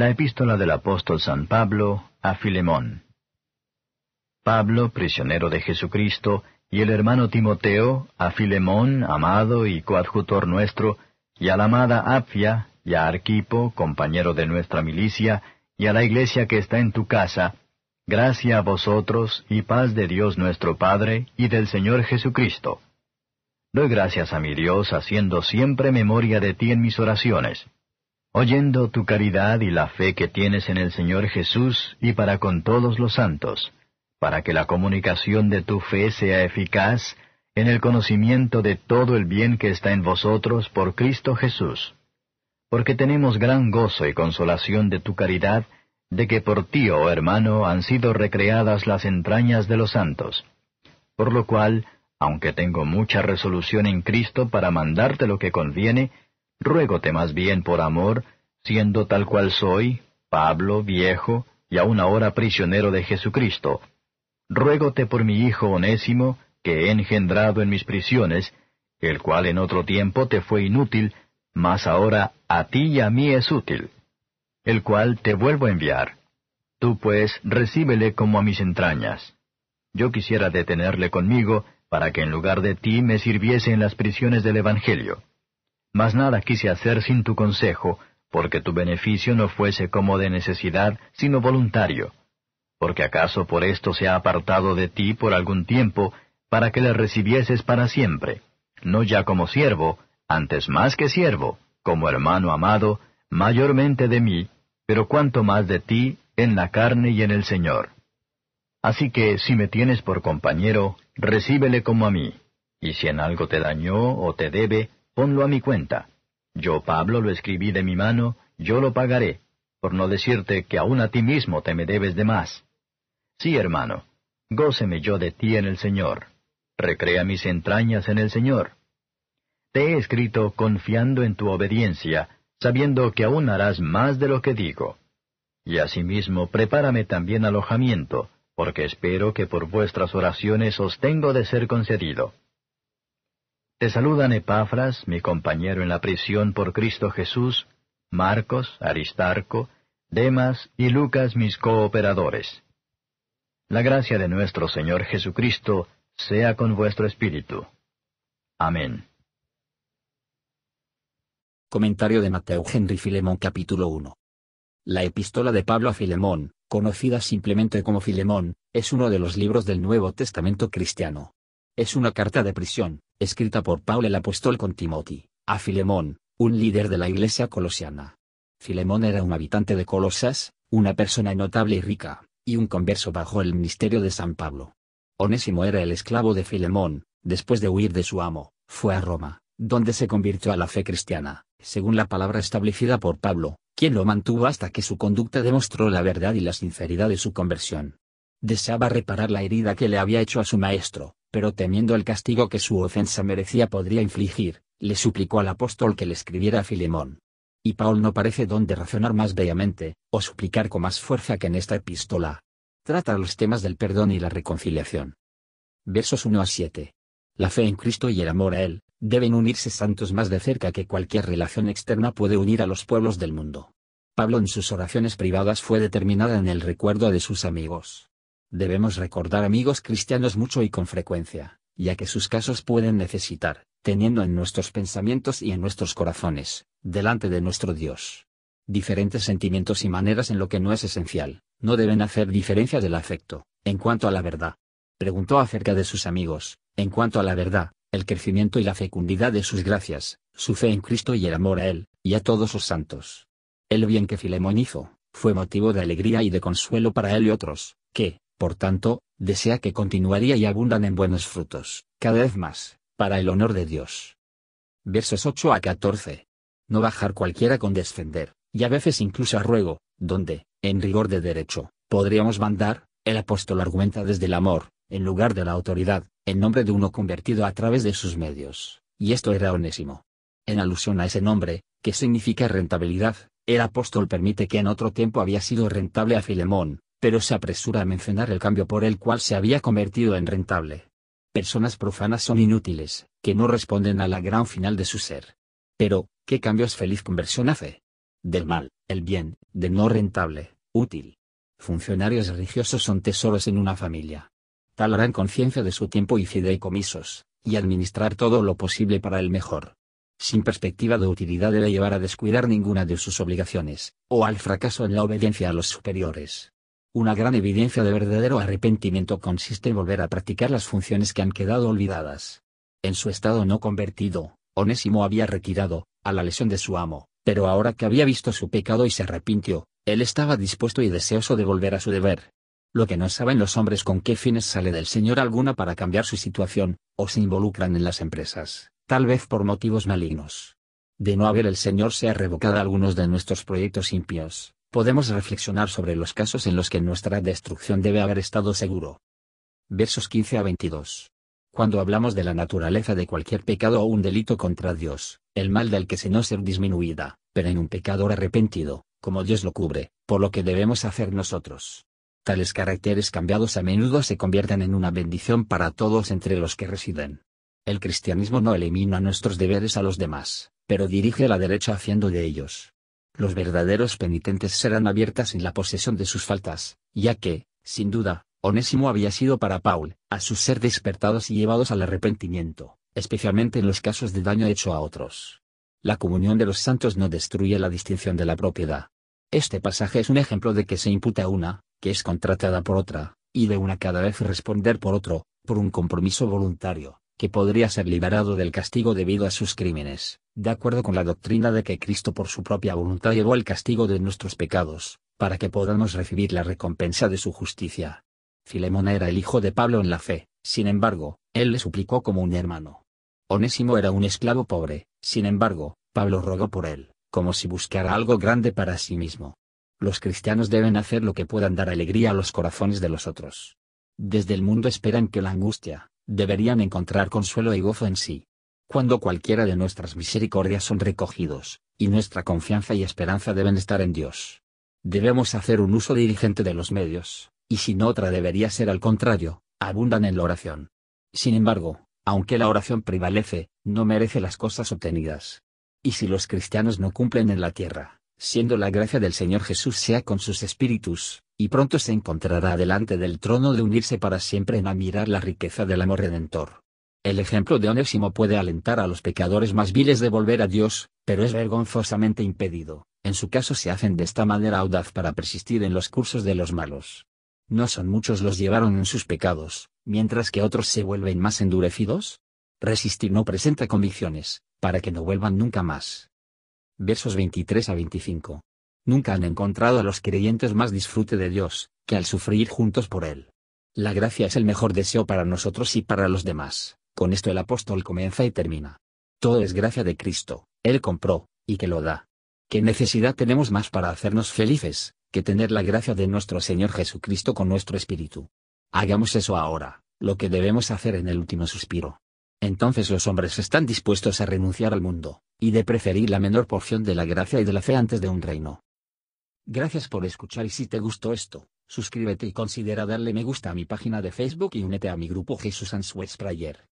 La epístola del apóstol San Pablo a Filemón. Pablo, prisionero de Jesucristo, y el hermano Timoteo, a Filemón, amado y coadjutor nuestro, y a la amada Apfia, y a Arquipo, compañero de nuestra milicia, y a la iglesia que está en tu casa, gracia a vosotros y paz de Dios nuestro Padre y del Señor Jesucristo. Doy gracias a mi Dios haciendo siempre memoria de ti en mis oraciones oyendo tu caridad y la fe que tienes en el Señor Jesús y para con todos los santos, para que la comunicación de tu fe sea eficaz en el conocimiento de todo el bien que está en vosotros por Cristo Jesús. Porque tenemos gran gozo y consolación de tu caridad, de que por ti, oh hermano, han sido recreadas las entrañas de los santos. Por lo cual, aunque tengo mucha resolución en Cristo para mandarte lo que conviene, ruégote más bien por amor, siendo tal cual soy, Pablo, viejo, y aún ahora prisionero de Jesucristo, ruégote por mi hijo onésimo, que he engendrado en mis prisiones, el cual en otro tiempo te fue inútil, mas ahora a ti y a mí es útil, el cual te vuelvo a enviar. Tú pues recíbele como a mis entrañas. Yo quisiera detenerle conmigo, para que en lugar de ti me sirviese en las prisiones del Evangelio. Mas nada quise hacer sin tu consejo, porque tu beneficio no fuese como de necesidad, sino voluntario. Porque acaso por esto se ha apartado de ti por algún tiempo, para que le recibieses para siempre, no ya como siervo, antes más que siervo, como hermano amado, mayormente de mí, pero cuanto más de ti, en la carne y en el Señor. Así que si me tienes por compañero, recíbele como a mí, y si en algo te dañó o te debe, ponlo a mi cuenta. Yo, Pablo, lo escribí de mi mano, yo lo pagaré, por no decirte que aún a ti mismo te me debes de más. Sí, hermano, góceme yo de ti en el Señor. Recrea mis entrañas en el Señor. Te he escrito confiando en tu obediencia, sabiendo que aún harás más de lo que digo. Y asimismo prepárame también alojamiento, porque espero que por vuestras oraciones os tengo de ser concedido. Te saludan Epafras, mi compañero en la prisión por Cristo Jesús, Marcos, Aristarco, Demas y Lucas mis cooperadores. La gracia de nuestro Señor Jesucristo sea con vuestro espíritu. Amén. Comentario de Mateo Henry Filemón capítulo 1. La epístola de Pablo a Filemón, conocida simplemente como Filemón, es uno de los libros del Nuevo Testamento cristiano. Es una carta de prisión, escrita por Pablo el apóstol con Timothy, a Filemón, un líder de la iglesia colosiana. Filemón era un habitante de Colosas, una persona notable y rica, y un converso bajo el ministerio de San Pablo. Onésimo era el esclavo de Filemón, después de huir de su amo, fue a Roma, donde se convirtió a la fe cristiana, según la palabra establecida por Pablo, quien lo mantuvo hasta que su conducta demostró la verdad y la sinceridad de su conversión. Deseaba reparar la herida que le había hecho a su maestro, pero temiendo el castigo que su ofensa merecía podría infligir, le suplicó al apóstol que le escribiera a Filemón. Y Paul no parece donde razonar más bellamente, o suplicar con más fuerza que en esta epístola. Trata los temas del perdón y la reconciliación. Versos 1 a 7. La fe en Cristo y el amor a Él, deben unirse santos más de cerca que cualquier relación externa puede unir a los pueblos del mundo. Pablo en sus oraciones privadas fue determinada en el recuerdo de sus amigos. Debemos recordar amigos cristianos mucho y con frecuencia, ya que sus casos pueden necesitar, teniendo en nuestros pensamientos y en nuestros corazones, delante de nuestro Dios. Diferentes sentimientos y maneras en lo que no es esencial, no deben hacer diferencia del afecto, en cuanto a la verdad. Preguntó acerca de sus amigos, en cuanto a la verdad, el crecimiento y la fecundidad de sus gracias, su fe en Cristo y el amor a Él, y a todos sus santos. El bien que Filemón hizo, fue motivo de alegría y de consuelo para él y otros, que, por tanto, desea que continuaría y abundan en buenos frutos, cada vez más, para el honor de Dios. Versos 8 a 14. No bajar cualquiera con descender, y a veces incluso a ruego, donde, en rigor de derecho, podríamos mandar, el apóstol argumenta desde el amor, en lugar de la autoridad, en nombre de uno convertido a través de sus medios, y esto era onésimo. En alusión a ese nombre, que significa rentabilidad, el apóstol permite que en otro tiempo había sido rentable a Filemón, pero se apresura a mencionar el cambio por el cual se había convertido en rentable. Personas profanas son inútiles, que no responden a la gran final de su ser. Pero, ¿qué cambios feliz conversión hace? Del mal, el bien, de no rentable, útil. Funcionarios religiosos son tesoros en una familia. Tal harán conciencia de su tiempo y fideicomisos, y administrar todo lo posible para el mejor. Sin perspectiva de utilidad debe llevar a descuidar ninguna de sus obligaciones, o al fracaso en la obediencia a los superiores. Una gran evidencia de verdadero arrepentimiento consiste en volver a practicar las funciones que han quedado olvidadas. En su estado no convertido, Onésimo había retirado, a la lesión de su amo, pero ahora que había visto su pecado y se arrepintió, él estaba dispuesto y deseoso de volver a su deber. Lo que no saben los hombres con qué fines sale del Señor alguna para cambiar su situación, o se involucran en las empresas, tal vez por motivos malignos. De no haber el Señor se ha revocado algunos de nuestros proyectos impios, podemos reflexionar sobre los casos en los que nuestra destrucción debe haber estado seguro. Versos 15 a 22. Cuando hablamos de la naturaleza de cualquier pecado o un delito contra Dios, el mal del que se no ser disminuida, pero en un pecador arrepentido, como Dios lo cubre, por lo que debemos hacer nosotros. Tales caracteres cambiados a menudo se convierten en una bendición para todos entre los que residen. El cristianismo no elimina nuestros deberes a los demás, pero dirige la derecha haciendo de ellos. Los verdaderos penitentes serán abiertas en la posesión de sus faltas, ya que, sin duda, Onésimo había sido para Paul, a su ser despertados y llevados al arrepentimiento, especialmente en los casos de daño hecho a otros. La comunión de los santos no destruye la distinción de la propiedad. Este pasaje es un ejemplo de que se imputa una, que es contratada por otra, y de una cada vez responder por otro, por un compromiso voluntario, que podría ser liberado del castigo debido a sus crímenes, de acuerdo con la doctrina de que Cristo por su propia voluntad llevó el castigo de nuestros pecados, para que podamos recibir la recompensa de su justicia. Filemón era el hijo de Pablo en la fe, sin embargo, él le suplicó como un hermano. Onésimo era un esclavo pobre, sin embargo, Pablo rogó por él, como si buscara algo grande para sí mismo. Los cristianos deben hacer lo que puedan dar alegría a los corazones de los otros. Desde el mundo esperan que la angustia, deberían encontrar consuelo y gozo en sí. Cuando cualquiera de nuestras misericordias son recogidos, y nuestra confianza y esperanza deben estar en Dios. Debemos hacer un uso diligente de los medios, y si no otra debería ser al contrario, abundan en la oración. Sin embargo, aunque la oración prevalece, no merece las cosas obtenidas. Y si los cristianos no cumplen en la tierra, siendo la gracia del Señor Jesús sea con sus espíritus, y pronto se encontrará delante del trono de unirse para siempre en admirar la riqueza del amor redentor. El ejemplo de Onésimo puede alentar a los pecadores más viles de volver a Dios, pero es vergonzosamente impedido. En su caso se hacen de esta manera audaz para persistir en los cursos de los malos. ¿No son muchos los llevaron en sus pecados, mientras que otros se vuelven más endurecidos? Resistir no presenta convicciones, para que no vuelvan nunca más. Versos 23 a 25. Nunca han encontrado a los creyentes más disfrute de Dios, que al sufrir juntos por Él. La gracia es el mejor deseo para nosotros y para los demás, con esto el apóstol comienza y termina. Todo es gracia de Cristo, Él compró, y que lo da. ¿Qué necesidad tenemos más para hacernos felices, que tener la gracia de nuestro Señor Jesucristo con nuestro espíritu. Hagamos eso ahora, lo que debemos hacer en el último suspiro. Entonces los hombres están dispuestos a renunciar al mundo, y de preferir la menor porción de la gracia y de la fe antes de un reino. Gracias por escuchar y si te gustó esto, suscríbete y considera darle me gusta a mi página de Facebook y únete a mi grupo Jesús Answers Prayer.